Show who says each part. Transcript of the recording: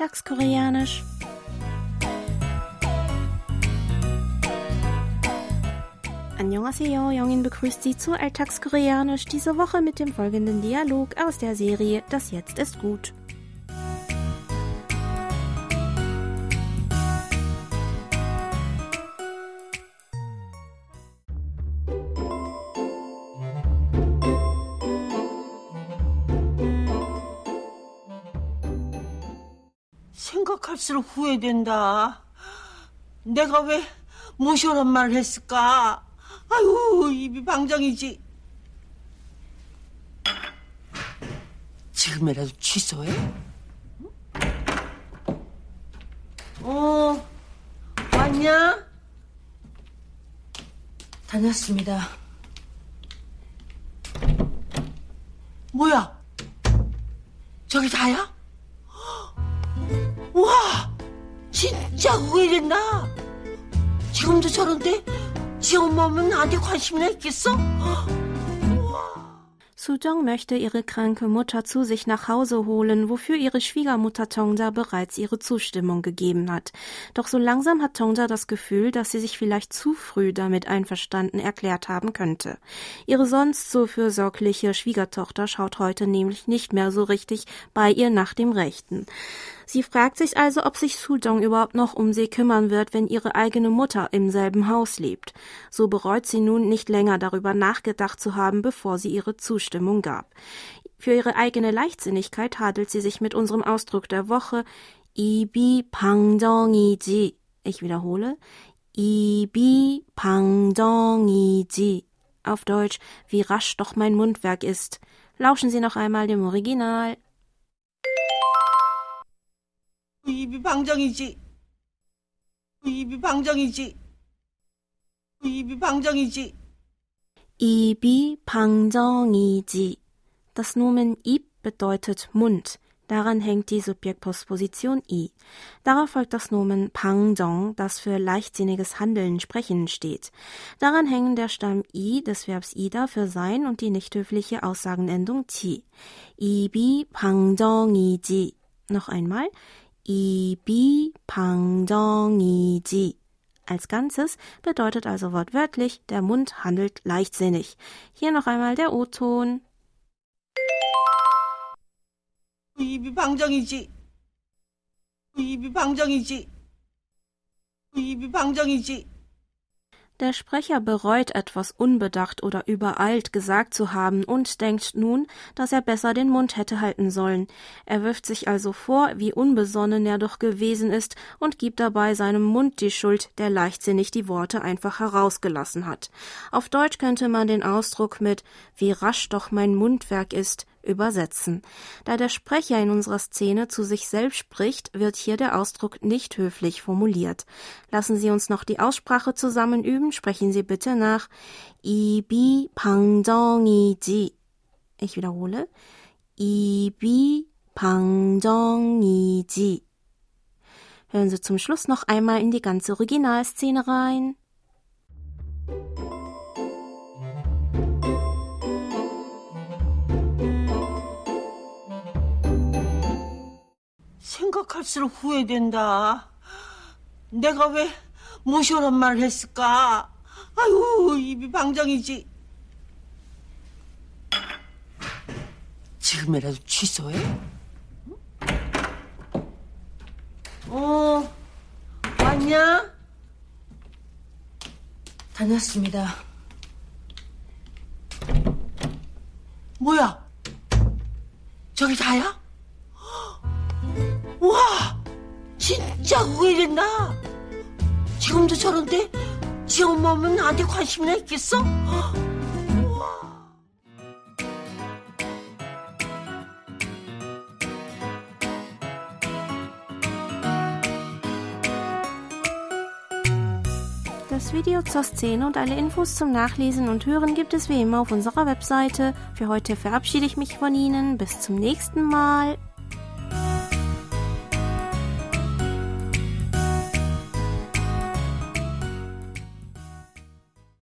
Speaker 1: Alltagskoreanisch. Annyeonghaseyo, Jongin begrüßt Sie zu Alltagskoreanisch diese Woche mit dem folgenden Dialog aus der Serie Das Jetzt ist gut.
Speaker 2: 생각할수록 후회된다. 내가 왜 모셔란 말을 했을까? 아유, 입이 방정이지. 지금이라도 취소해? 어, 왔냐?
Speaker 3: 다녔습니다.
Speaker 2: 뭐야? 저기 다야? 와, 진짜 후회된다. 지금도 저런데 지 엄마면 나한테 관심이나 있겠어?
Speaker 1: Sujong möchte ihre kranke Mutter zu sich nach Hause holen, wofür ihre Schwiegermutter Tongja bereits ihre Zustimmung gegeben hat. Doch so langsam hat Tongja das Gefühl, dass sie sich vielleicht zu früh damit einverstanden erklärt haben könnte. Ihre sonst so fürsorgliche Schwiegertochter schaut heute nämlich nicht mehr so richtig bei ihr nach dem Rechten. Sie fragt sich also, ob sich Sujong überhaupt noch um sie kümmern wird, wenn ihre eigene Mutter im selben Haus lebt. So bereut sie nun nicht länger darüber nachgedacht zu haben, bevor sie ihre Zustimmung gab. Für ihre eigene Leichtsinnigkeit hadelt sie sich mit unserem Ausdruck der Woche Ibi Pangjeongiji. Ich wiederhole. Ibi Pangjeongiji. Auf Deutsch, wie rasch doch mein Mundwerk ist. Lauschen Sie noch einmal dem Original.
Speaker 2: 입이 방정이지. 입이 방정이지. 입이 방정이지.
Speaker 1: Ibi Pangjeongiji. Das Nomen Ib bedeutet Mund. Daran hängt die Subjektpostposition i. Darauf folgt das Nomen Pangjong, das für leichtsinniges Handeln, Sprechen steht. Daran hängen der Stamm i des Verbs ida für sein und die nicht höfliche Aussagenendung ti. Ibi Pangjeongiji. Noch einmal. Ibi Pangjeongiji. Als Ganzes bedeutet also wortwörtlich, der Mund handelt leichtsinnig. Hier noch einmal der O-Ton.
Speaker 2: 입이 방정이지. 입이 방정이지. 입이 방정이지.
Speaker 1: Der Sprecher bereut etwas unbedacht oder übereilt gesagt zu haben und denkt nun, dass er besser den Mund hätte halten sollen. Er wirft sich also vor, wie unbesonnen er doch gewesen ist und gibt dabei seinem Mund die Schuld, der leichtsinnig die Worte einfach herausgelassen hat. Auf Deutsch könnte man den Ausdruck mit wie rasch doch mein Mundwerk ist übersetzen. Da der Sprecher in unserer Szene zu sich selbst spricht, wird hier der Ausdruck nicht höflich formuliert. Lassen Sie uns noch die Aussprache zusammen üben. Sprechen Sie bitte nach Ibi Pangjeongiji. Ich wiederhole. Ibi Pangjeongiji. Hören Sie zum Schluss noch einmal in die ganze Originalszene rein.
Speaker 2: 생각할수록 후회된다. 내가 왜 모셔란 말을 했을까? 아유, 입이 방정이지. 지금이라도 취소해? 어, 왔냐?
Speaker 3: 다녔습니다.
Speaker 2: 뭐야? 저기 다야? 진짜 후회된다. 지금도 저런데 지 엄마면 나한테 관심이나 있겠어?
Speaker 1: Das Video zur Szene und alle Infos zum Nachlesen und Hören gibt es wie immer auf unserer Webseite. Für heute verabschiede ich mich von Ihnen. Bis zum nächsten Mal.